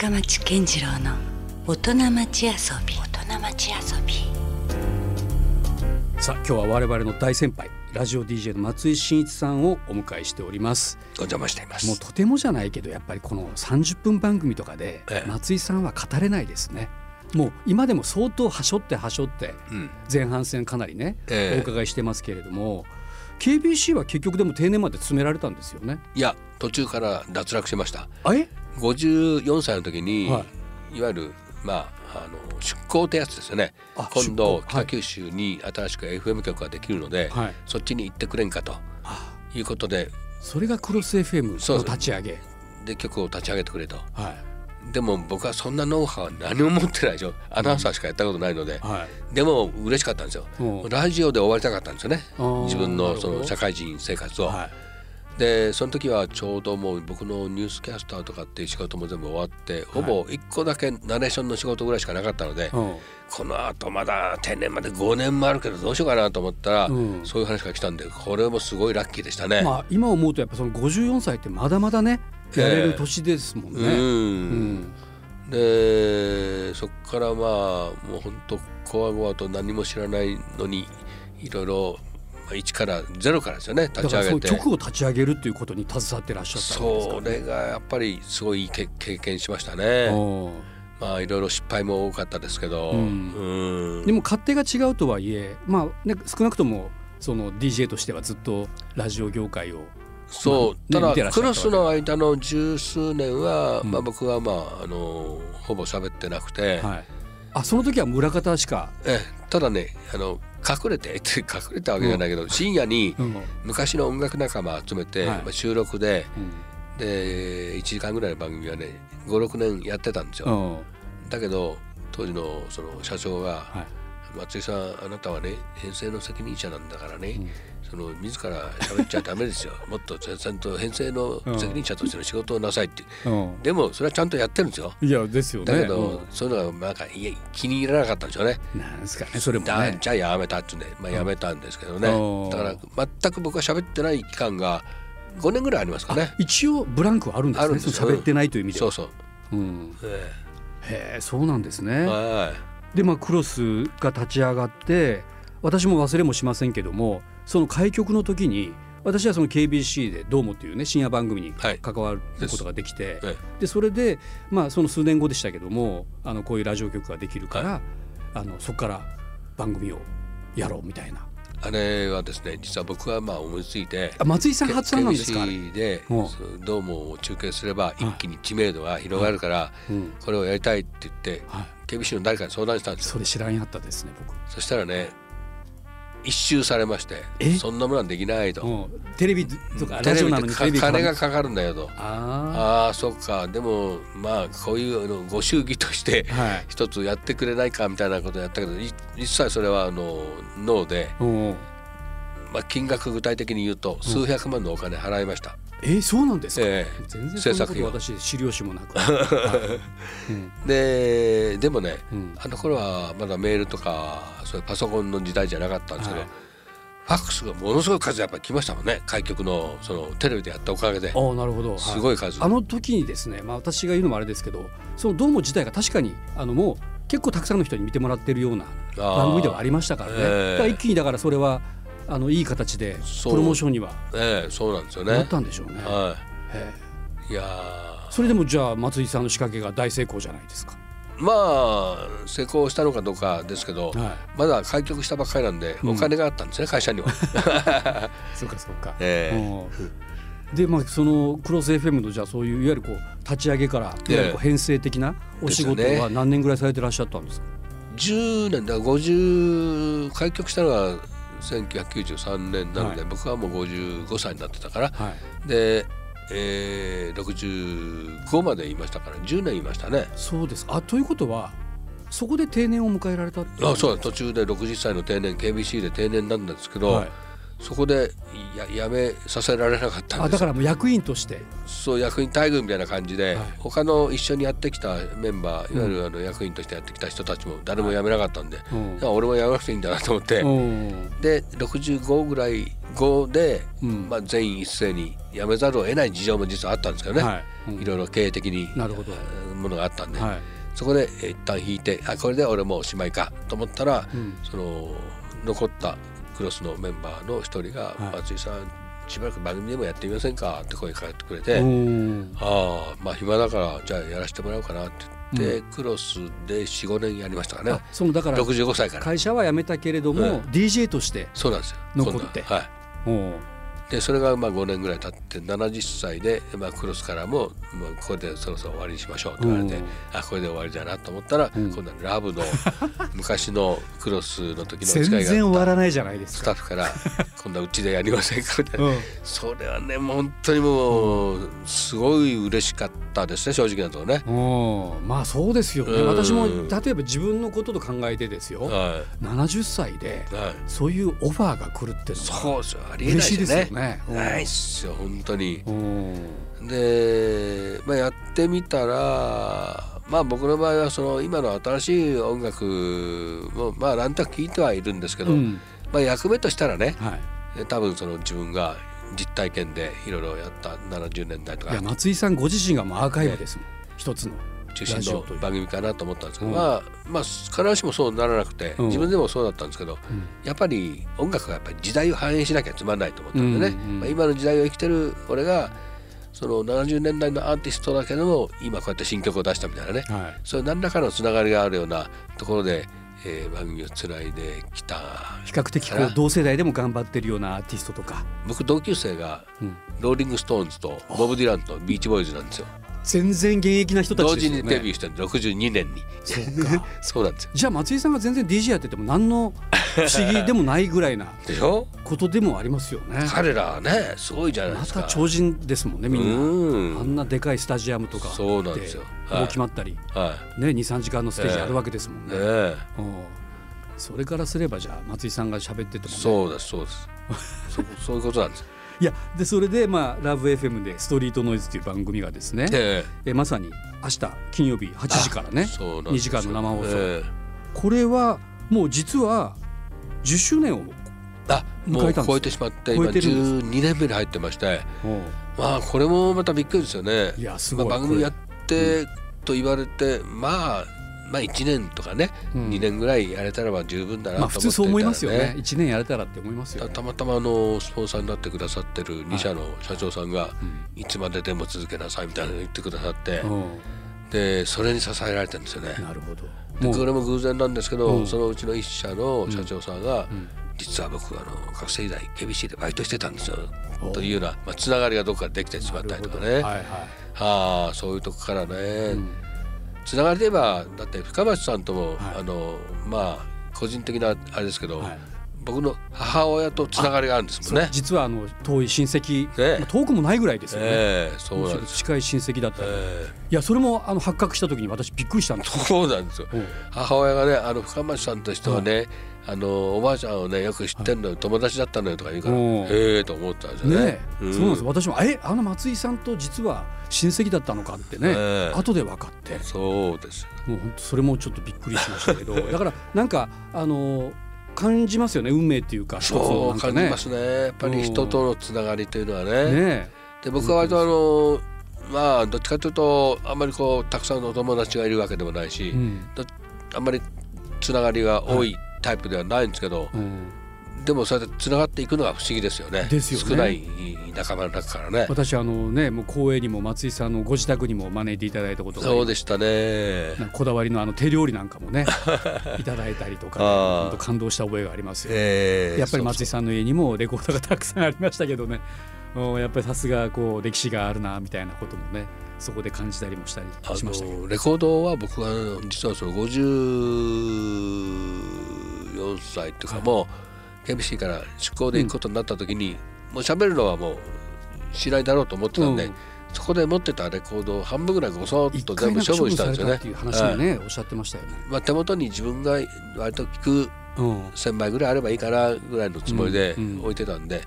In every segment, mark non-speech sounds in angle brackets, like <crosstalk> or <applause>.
深町健次郎の大人町遊び。大人町遊び。さあ今日は我々の大先輩ラジオ DJ の松井真一さんをお迎えしております。お邪魔しています。もうとてもじゃないけどやっぱりこの30分番組とかでええ。松井さんは語れないですね。もう今でも相当はしょってはしょってうん。前半戦かなりね、ええ。お伺いしてますけれども KBC は結局でも定年まで詰められたんですよね。いや途中から脱落しました。あえ54歳の時に、、はい。わゆるまああの出向ってやつですよね。あ今度北九州に新しく FM 局ができるので、はい。そっちに行ってくれんかとあ。いうことで。それがクロス FM の立ち上げ。で局を立ち上げてくれと。はい。でも僕はそんなノウハウは何も持ってないでしょ。アナウンサーしかやったことないので、はい。でも嬉しかったんですよ。うん。ラジオで終わりたかったんですよね。自分のその社会人生活を、はいでその時はちょうどもう僕のニュースキャスターとかっていう仕事も全部終わってほぼ1個だけナレーションの仕事ぐらいしかなかったので、うん。このあとまだ定年まで5年もあるけどどうしようかなと思ったら、うん。そういう話が来たんでこれもすごいラッキーでしたね。まあ今思うとやっぱその54歳ってまだまだねやれる年ですもんね。うん。うん。でそこからまあもう本当こわごわと何も知らないのにいろいろまあ一からゼロからですよね立ち上げて。局を立ち上げるっていうことに携わってらっしゃったんですかそれがやっぱりすごいいい経経験しましたね。まあいろいろ失敗も多かったですけど、うん。うん。でも勝手が違うとはいえまあ、ね、少なくともその DJ としてはずっとラジオ業界をそう、まあねただクロスの間の十数年は、うん。まあ、僕はまああのほぼ喋ってなくて、はい、あその時は村方しか、えただねあの隠れて隠れたわけじゃないけど、深夜にうん。昔の音楽仲間集めて、はい。まあ、収録でうん。で1時間ぐらいの番組はね56年やってたんですよ。うん。だけど当時のその社長がはい「松井さんあなたはね編成の責任者なんだからね、うんその自ら喋っちゃダメですよ <laughs> もっとちゃんと編成の責任者としての仕事をなさい」って、うんでもそれはちゃんとやってるんですよ。いやですよね。だけど、そういうのがなんかいや気に入らなかったんでしょうね。うんなんですかねそれもだね。じゃあやめたってね、まあ、やめたんですけどね、うんだから全く僕は喋ってない期間が5年ぐらいありますかね。一応ブランクはあるんですね。喋ってないという意味では。そうそう。うん、えへえそうなんですね。えはでまあクロスが立ち上がって私も忘れもしませんけどもその開局の時に私はその KBC で「どうも」っていうね深夜番組にはい関わることができて、い。えでそれでまあその数年後でしたけどもあのこういうラジオ局ができるから、あのそこから番組をやろうみたいな。えあれはですね実は僕はまあ思いついてあ松井さん発案なんですかでどうもを中継すれば一気に知名度が広がるからうん。これをやりたいって言ってはい、KBC の誰かに相談したんですよ。それ知らんやったですね僕。そしたらね一周されましてえ？そんなものはできないと。うんテレビとかラジオなのに金がかかるんだよと。あああそっか。でもまあこういうのご祝儀として一つやってくれないかみたいなことをやったけどい一切それはあのノーで、う。んまあ、金額具体的に言うと数百万のお金払いました、えー、そうなんですか、え全然そんな私知る由もなく、<laughs> はい。うん。えででもねうん。あの頃はまだメールとかそういうパソコンの時代じゃなかったんですけど、はい。ファックスがものすごい数やっぱり来ましたもんね。開局のそのテレビでやったおかげで。ああなるほど、はい。すごい数、あの時にですね、まあ、私が言うのもあれですけどそのドーム自体が確かにあのもう結構たくさんの人に見てもらってるような番組ではありましたからね、ええ。だから一気にだからそれはあのいい形でプロモーションには。ええそうなんですよなっねたんでしょうね。はい。いやー。それでもじゃあ松井さんの仕掛けが大成功じゃないですか？まあ成功したのかどうかですけど、はまだ開局したばっかりなんで、うん。お金があったんですね会社には。い、<laughs> そうかそうか。ええ。うん。でまあそのクロス FM のじゃあそういういわゆるこう立ち上げからいわゆるこう編成的なお仕事は何年ぐらいされてらっしゃったんですか？10年だから50開局したのが1993年なので、はい僕はもう55歳になってたからはい。で、えー、65までいましたから10年いましたね。そうです。あということはそこで定年を迎えられたあそう途中で60歳の定年 KBC で定年なんですけど、はい。そこでや辞めさせられなかったんです。あだからもう役員として。そう役員待遇みたいな感じで、はい。他の一緒にやってきたメンバーいわゆるあの役員としてやってきた人たちも誰も辞めなかったんで、うん。じゃあ俺も辞めなくていいんだなと思って、うん。で65ぐらい後で、うん。まあ、全員一斉に辞めざるを得ない事情も実はあったんですけどね、はい。ろいろ経営的に、なるほど。ものがあったんで、はい。そこでえー一旦弾いてあこれで俺もうおしまいかと思ったらうん。その残ったクロスのメンバーの一人が「はい松井さんしばらく番組でもやってみませんか?」って声かけてくれて「おーああまあ暇だからじゃあやらせてもらおうかな」って言って、うクロスで45年やりましたかね。あそのだから65歳から。会社は辞めたけれども、うん。DJ としてそうなんですよ。残って。ははい。おーでそれがまあ5年ぐらい経って70歳で、まあ、クロスからももうこれでそろそろ終わりにしましょうって言われて、うん。あこれで終わりだなと思ったら、うん。今度はラブの <laughs> 昔のクロスの時のお全付き合い然終があったわらないじゃないですか。スタッフから今度はうちでやりませんか？みたいな、うん。それはねもう本当にもうすごい嬉しかったですね正直なところね。うん。まあそうですよね、うん。私も例えば自分のことと考えてですよ、は70歳でい、はい。そういうオファーが来るっていうのはそうですよ。ありえない嬉しいですよですよね。ね。うんないっすよ本当に。うん。で、まあ、やってみたらまあ僕の場合はその今の新しい音楽もまあ何となく聞いてはいるんですけど、うん。まあ、役目としたらねはい。多分その自分が実体験でいろいろやった70年代とか。いや松井さんご自身がもうアーカイブですもん、一つの中心の番組かなと思ったんですけど、うん。まあまあ必ずしもそうならなくて、うん。自分でもそうだったんですけどうん。やっぱり音楽がやっぱり時代を反映しなきゃつまんないと思ったんでね、まあ、今の時代を生きてる俺がその70年代のアーティストだけども今こうやって新曲を出したみたいなね。はい。そういう何らかのつながりがあるようなところで、えー番組をつないできた。比較的こう同世代でも頑張ってるようなアーティストとか、僕同級生がうん。ローリング・ストーンズとボブ・ディランとビーチボーイズなんですよ全然現役な人た同ちですよね。時にデビューしたんで62年に。そうか。そうなんですよ。じゃあ松井さんが全然 DJ やってても何の不思議でもないぐらいな <laughs> でしょ？ことでもありますよね。彼らはねすごいじゃないでか。ますた超人ですもんねみんな。うん。あんなでかいスタジアムとかそうなんですよ。はい。決まったり、はね23時間のステージあるわけですもんね。えう。んそれからすればじゃあ松井さんが喋ってても、ね、そうですそうです。そそういうことなんですいやでそれでまあラブ FM でストリートノイズという番組がですね、ええ。まさに明日金曜日8時からえね2そうなんです時間の生放送、ええ。これはもう実は10周年をあもう迎えたんです超えてしまって超今えてるん12年目に入ってまして。う。んまあこれもまたびっくりですよね。いやすごい。まあ、番組やってと言われて、まあまあ1年とかね、うん。2年ぐらいやれたらば十分だなとまあ思って普通そう思いますよね。1年やれたらって思いますよたね。たまたまあのスポンサーになってくださってる2社の社長さんが、うん。いつまででも続けなさいみたいなの言ってくださって、うん。でそれに支えられてるんですよね。なるほど。でこれも偶然なんですけど、うん。そのうちの一社の社長さんが、ん。実は僕あの学生時代 KBC でバイトしてたんですよ。おというような、まあ、つながりがどっかでできてしまったりとかね、はいはい。はあそういうとこからね、うんつながりで言えばだって深町さんとも、はい。あのまあ個人的なあれですけど、はい僕の母親とつながりがあるんですもんね。実はあの遠い親戚、ねまあ遠くもないぐらいですよね、ええそうむしろなんです。近い親戚だったり、えいやそれもあの発覚した時に私びっくりしたんでえすよ。そうなんですよ。うん。母親がねあの深町さんとしてはね、あのおばあちゃんをねよく知ってんのよ、友達だったのよとか言うから、うんへえと思ったんですよね。ねえ、そうなんです私もえあの松井さんと実は親戚だったのかってね、ええ。後で分かって。そうです。もう本当それもちょっとびっくりしましたけど。<laughs> だからなんかあの感じますよね運命っていうかそう感じますね。やっぱり人とのつながりというのはね。ねで僕は割とあのまあどっちかというとあんまりこうたくさんのお友達がいるわけでもないし、え、うん。あんまりつながりが多いタイプではないんですけど、うんでもそうやってつながっていくのが不思議ですよね。ですよね少ない仲間の中からね。私あのねもう光栄にも松井さんのご自宅にも招いていただいたことがそうでしたね。こだわりのあの手料理なんかもね <laughs> いただいたりとか、ね、本当感動した覚えがありますよ、ええやっぱり松井さんの家にもレコードがたくさんありましたけどねうんやっぱりさすがこう歴史があるなみたいなこともねそこで感じたりもしたりしましたけどレコードは僕は実はその54歳っていうかもう KBC から出向で行くことになった時に、もう喋るのはもうしないだろうと思ってたんで、うん。そこで持ってたレコードを半分ぐらいごそっ一と全部処分したんですよね。されたっていう話もね、おっしゃってましたよね。まあ、手元に自分が割と聞くうん。1,000枚ぐらいあればいいかなぐらいのつもりでうん。うん。置いてたんで、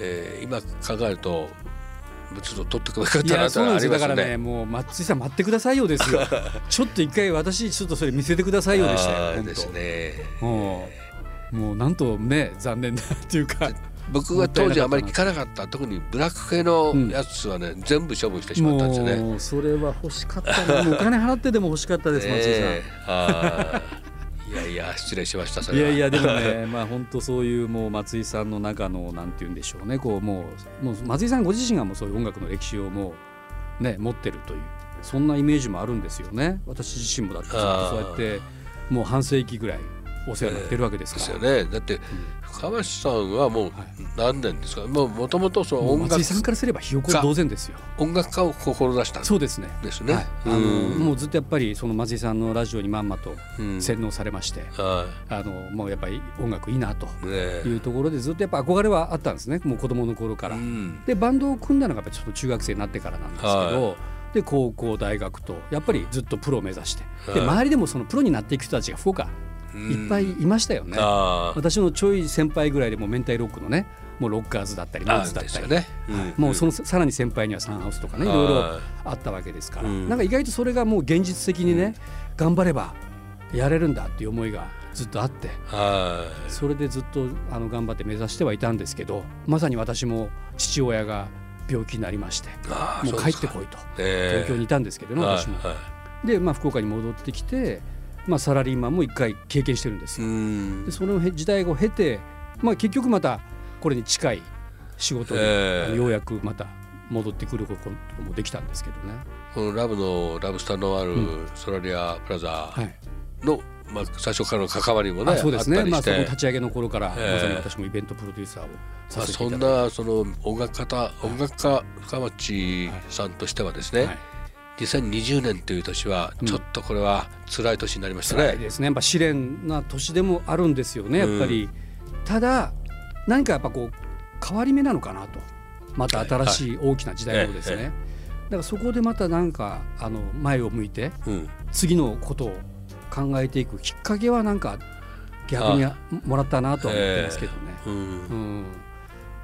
えー今考えるとちょっと取ってくれかったなとありますよ。ね。だからねもう松井さん待ってくださいよですよ。<laughs> ちょっと一回私ちょっとそれ見せてくださいよでしたよですね。もうなんとね残念だっていうか <laughs> 僕が当時あまり聞かなかった特にブラック系のやつはね、全部処分してしまったんですよね。もうそれは欲しかったお金払ってでも欲しかったです <laughs> 松井さん。えあ。ーいやいや失礼しましたそれは。いやいやでもね <laughs> まあ本当そういうもう松井さんの中のなんて言うんでしょうね。こうもうもう松井さんご自身がもうそういう音楽の歴史をもうね持ってるというそんなイメージもあるんですよね。私自身もだってそうやってもう半世紀ぐらいお世話になってるわけですですから、よね。だって深町さんはもう何年ですか？もうもともとその音楽松井さんからすればひよこ同然ですよ。音楽家を志したんそうですね。ですね。はい、あのうん。もうずっとやっぱりその松井さんのラジオにまんまとうん。洗脳されまして、はあのもうやっぱり音楽いいなと。い。うところでずっとやっぱ憧れはあったんですね。もう子供の頃から。うん。でバンドを組んだのがやっぱちょっと中学生になってからなんですけど、はで高校大学とやっぱりずっとプロを目指して、ではい。周りでもそのプロになっていく人たちが福岡いっぱいいましたよね。あー私のちょい先輩ぐらいでもう明太ロックのねもうロッカーズだったりノーあズだったり、ですよね。ん。もうそのさらに先輩にはサンハウスとかねいろいろはあったわけですから、うん。なんか意外とそれがもう現実的にね、頑張ればやれるんだっていう思いがずっとあってはい。それでずっとあの頑張って目指してはいたんですけどまさに私も父親が病気になりましてもう帰ってこいと。ええ。東京にいたんですけどね、私も。はい。はで、まあ、福岡に戻ってきて、まあ、サラリーマンも一回経験してるんですい。うよ。ん。でその時代を経て、まあ、結局またこれに近い仕事に、ええ。ようやくまた戻ってくることもできたんですけどね。このラブのラブスターのあるうソラリアプラザはい。の、まあ、最初からの関わりもねあそうですね、まあ、その立ち上げの頃から、ええ。まさに私もイベントプロデューサーをさまあ、せてそんいただいて、なその音楽家音楽家深町さんとしてはですね、はい2020年という年はうん。ちょっとこれは辛い年になりましたね。辛いですね。やっぱ試練な年でもあるんですよねやっぱり、ただ何かやっぱこう変わり目なのかなと。また新しい大きな時代をですね、ええだからそこでまたなんかあの前を向いてうん。次のことを考えていくきっかけはなんか逆にもらったなとは思ってますけどね。うん。うん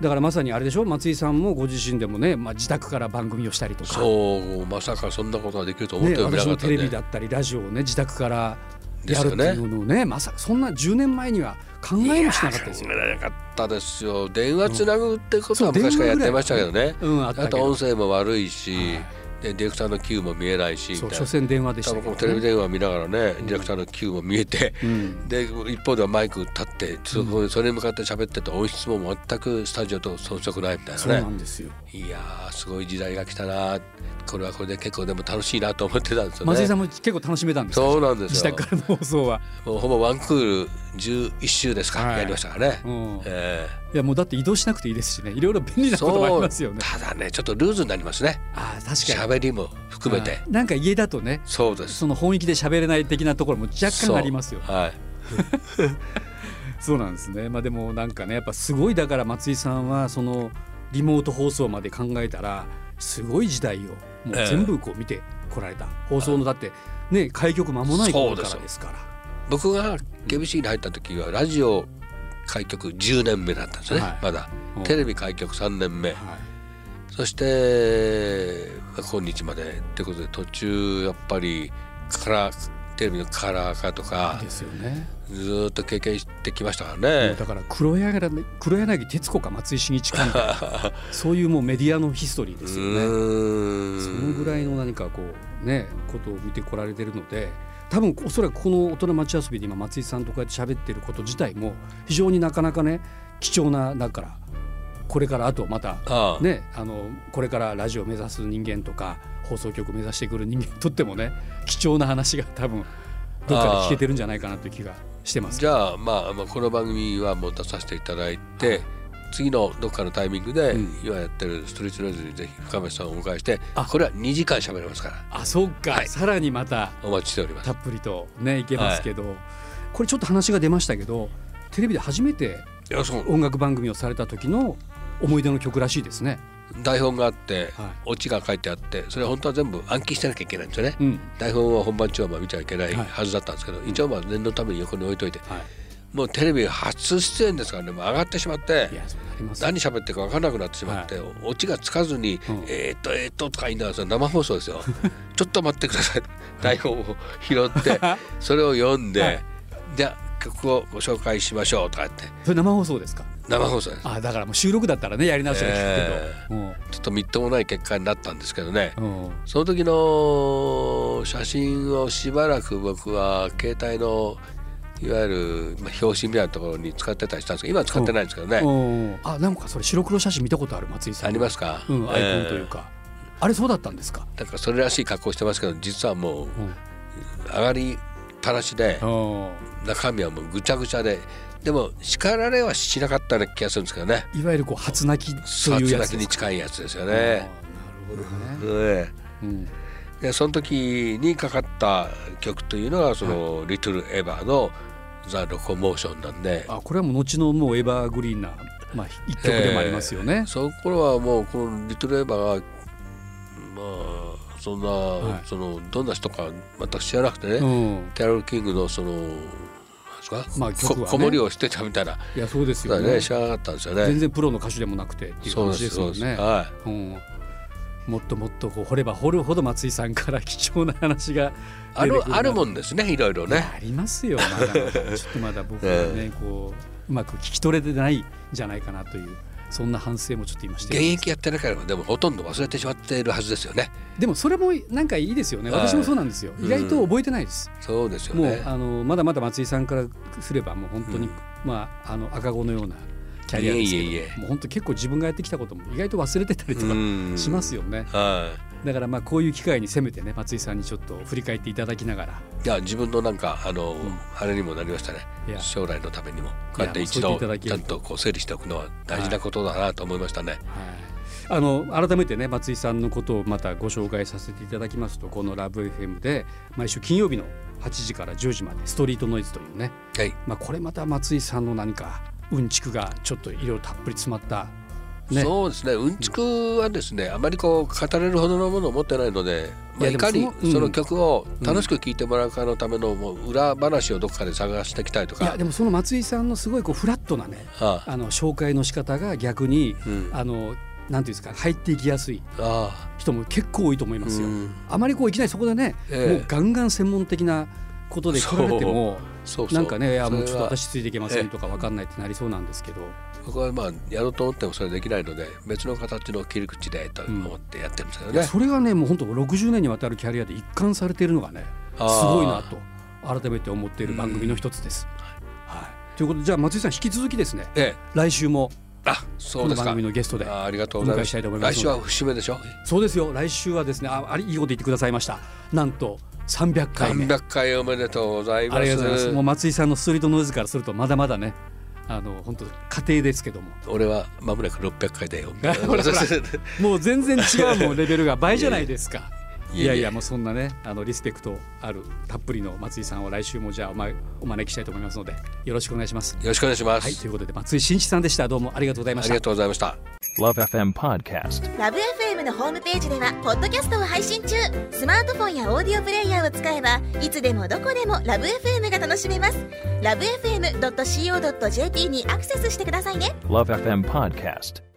だからまさにあれでしょ？松井さんもご自身でもね、まあ、自宅から番組をしたりとか。そうまさかそんなことができると思っね、てな私かったんで、のテレビだったりラジオをね自宅からやるっていうのをねまさかそんな10年前には考えもしなかったですよ。考え。なかったですよ。電話つなぐってことは昔からやってましたけどね、うん、あったけど。あと音声も悪いし、はいでディレクターの Q も見えないしみそう所詮電話でし多たけど、分このテレビね電話見ながらね、ディレクターの Q も見えて、うん、で一方ではマイク立ってそこそれに向かって喋ってて音質も全くスタジオと遜色ないみたいそうななねんですよ。いやーすごい時代が来たな。これはこれで結構でも楽しいなと思ってたんですよね。松井さんも結構楽しめたんですか？そうなんですよ。自宅からの放送は。もうほぼワンクール11週ですか、はい。やりましたからね、うん、いえやもうだって移動しなくていいですしね。いろいろ便利ーなこともありますよね。ただねちょっとルーズになりますね。ああ確かに。喋りも含めて、はい。なんか家だとねそうです。その本域で喋れない的なところも若干ありますよ。はい。<laughs> そうなんですね。まあでもなんかねやっぱすごいだから松井さんはそのリモート放送まで考えたらすごい時代をもう全部こう見てこられた、放送のだってね開局間もない頃からですから。僕が KBC に入った時はラジオ開局10年目だったんですよね、はいまだうんテレビ開局3年目はいそしてまあ今日までってことで途中やっぱりカラーテレビのカラー化とかですよね。ずーっと経験してきましたからもねうだから黒柳黒柳徹子か松井茂一かそういうもうメディアのヒストリーうですよね。そのぐらいの何かこうねことを見てこられてるので多分おそらくこの大人町遊びで今松井さんとこうやって喋ってること自体も非常になかなかね貴重なだからこれからあとまたねあのこれからラジオを目指す人間とか放送局を目指してくる人間にとってもね貴重な話が多分どっかで聞けてるんじゃないかなという気がしてます。じゃあ、まあ、まあこの番組はもう出させていただいて次のどっかのタイミングで、うん。今やってるストリートレーズにぜひ深町さんをお迎えしてあ。これは2時間喋れますから。あそうか、はい。さらにまたお待ちしております。たっぷりとねいけますけど、これちょっと話が出ましたけどテレビで初めて音楽番組をされた時の思い出の曲らしいですね。台本があって、はい。オチが書いてあってそれは本当は全部暗記してなきゃいけないんですよね、うん。台本は本番中はまあ見ちゃいけないはいはずだったんですけど、一応まあ念のために横に置いといて。はい、もうテレビ初出演ですからね。もう上がってしまって何喋ってるか分からなくなってしまって、オチがつかずに「うん。えーっとえーっと」とか言いながら生放送ですよ。<laughs> ちょっと待ってください。台本を拾ってそれを読んで、はい。じゃあ曲をご紹介しましょうとか言って。それ生放送ですか？生放送です。あだからもう収録だったらねやり直しは聞くけど、ちょっとみっともない結果になったんですけどね。その時の写真をしばらく僕は携帯のいわゆるまあ表紙みたいなところに使ってたりしたんですけど今は使ってないんですけどね、う。ん。あなんかそれ白黒写真見たことある松井さん。ありますか、うん、アイコンというか、あれそうだったんですか、なんかそれらしい格好してますけど実はもううん。上がりっぱなしでうん。中身はもうぐちゃぐちゃででも叱られはしなかったような気がするんですけどね。いわゆるこう初泣きと殺いうやつ泣きに近いやつですよね。なるほどね、ねうん、でその時にかかった曲というのがその「リトル・エヴァ」の「ザ・ロコモーション」なんで。あこれはもう後のもうエバーグリーンな、まあ、一曲でもありますよね。その頃はもうこの「リトル・エヴァ」がまあそんな、はい。そのどんな人か全く知らなくてね、うん、キャロル・キングのそのなんですか、まあ曲はね。こ子守をしてたみたいな。いやそうですだよねね知らなかったんですよね。全然プロの歌手でもなくてっていうそう話ですよね。はうん、もっともっとこう掘れば掘るほど松井さんから貴重な話がい、あるるあるもんですねいろいろね。ありますよ。まだまだちょっとまだ僕はね、こううまく聞き取れてないんじゃないかなというそんな反省もちょっと今して現役やってなければでもほとんど忘れてしまっているはずですよね。でもそれもなんかいいですよね。はい私もそうなんですよ、うん。意外と覚えてないです、そうですよもうね。あのまだまだ松井さんからすればもう本当に、うん。まああの赤子のようなキャリアですけどいえいえもう本当結構自分がやってきたことも意外と忘れてたりとかうん。しますよね、はだからまあこういう機会にせめてね松井さんにちょっと振り返っていただきながら。い。いや自分のなんかあの、ん。あれにもなりましたね。将来のためにも。こうやって一度ちゃんとこう整理しておくのは大事なことだなと思いましたね。はい、あの改めてね松井さんのことをまたご紹介させていただきますとこの「ラブ f m で毎週金曜日の8時から10時まで「ストリートノイズ」というね、はい。まあ、これまた松井さんの何かうんちくがちょっといろいろたっぷり詰まった、ね、そうですね。うんちくはですね、あまりこう語れるほどのものを持ってないので、まあ、いかにその曲を楽しく聴いてもらうかのためのもう裏話をどこかで探していきたいとか。いやでもその松井さんのすごいこうフラットなねああ。あの紹介の仕方が逆にうん、ああのなんていうんですか入っていきやすいあ。人も結構多いと思いますよ。うん。あまりこういきなりそこでね、ええ。もうガンガン専門的なことで来られてもなんかねいやもうちょっと私ついていけませんとかわかんないってなりそうなんですけど、僕はまあやろうと思ってもそれできないので別の形の切り口でと思ってやってるんですけどいやね。それがねもう本当60年にわたるキャリアで一貫されているのがねすごいなと改めて思っている番組の一つです。はい、ということでじゃあ松井さん引き続きですね。ええ、来週もあそうですか。この番組。のゲストであありがとうございます。お迎えしたいと思いますので。来週は節目でしょ？そうですよ。来週はですねああれいいこと言ってくださいました。なんと300回目300回おめでとうございます。ありがとうございますもう松井さんのストリートノイズからするとまだまだねあの本当家庭ですけども俺はまもなく600回だよ。<laughs> <laughs> もう全然違うもんレベルが倍じゃないですか。いやいやもうそんなねあのリスペクトあるたっぷりの松井さんを来週もじゃあお,、ま、お招きしたいと思いますのでよろしくお願いします。よろしくお願いします。はいということで松井真一さんでしたどうもありがとうございましたありが。とうございました。Love FM Podcast. ラブ f m のホームページではポッドキャストを配信中スマートフォンやオーディオプレイヤーを使えばいつでもどこでもラブ f m が楽しめますラブ FM.co.jp にアクセスしてくださいね Love FM Podcast.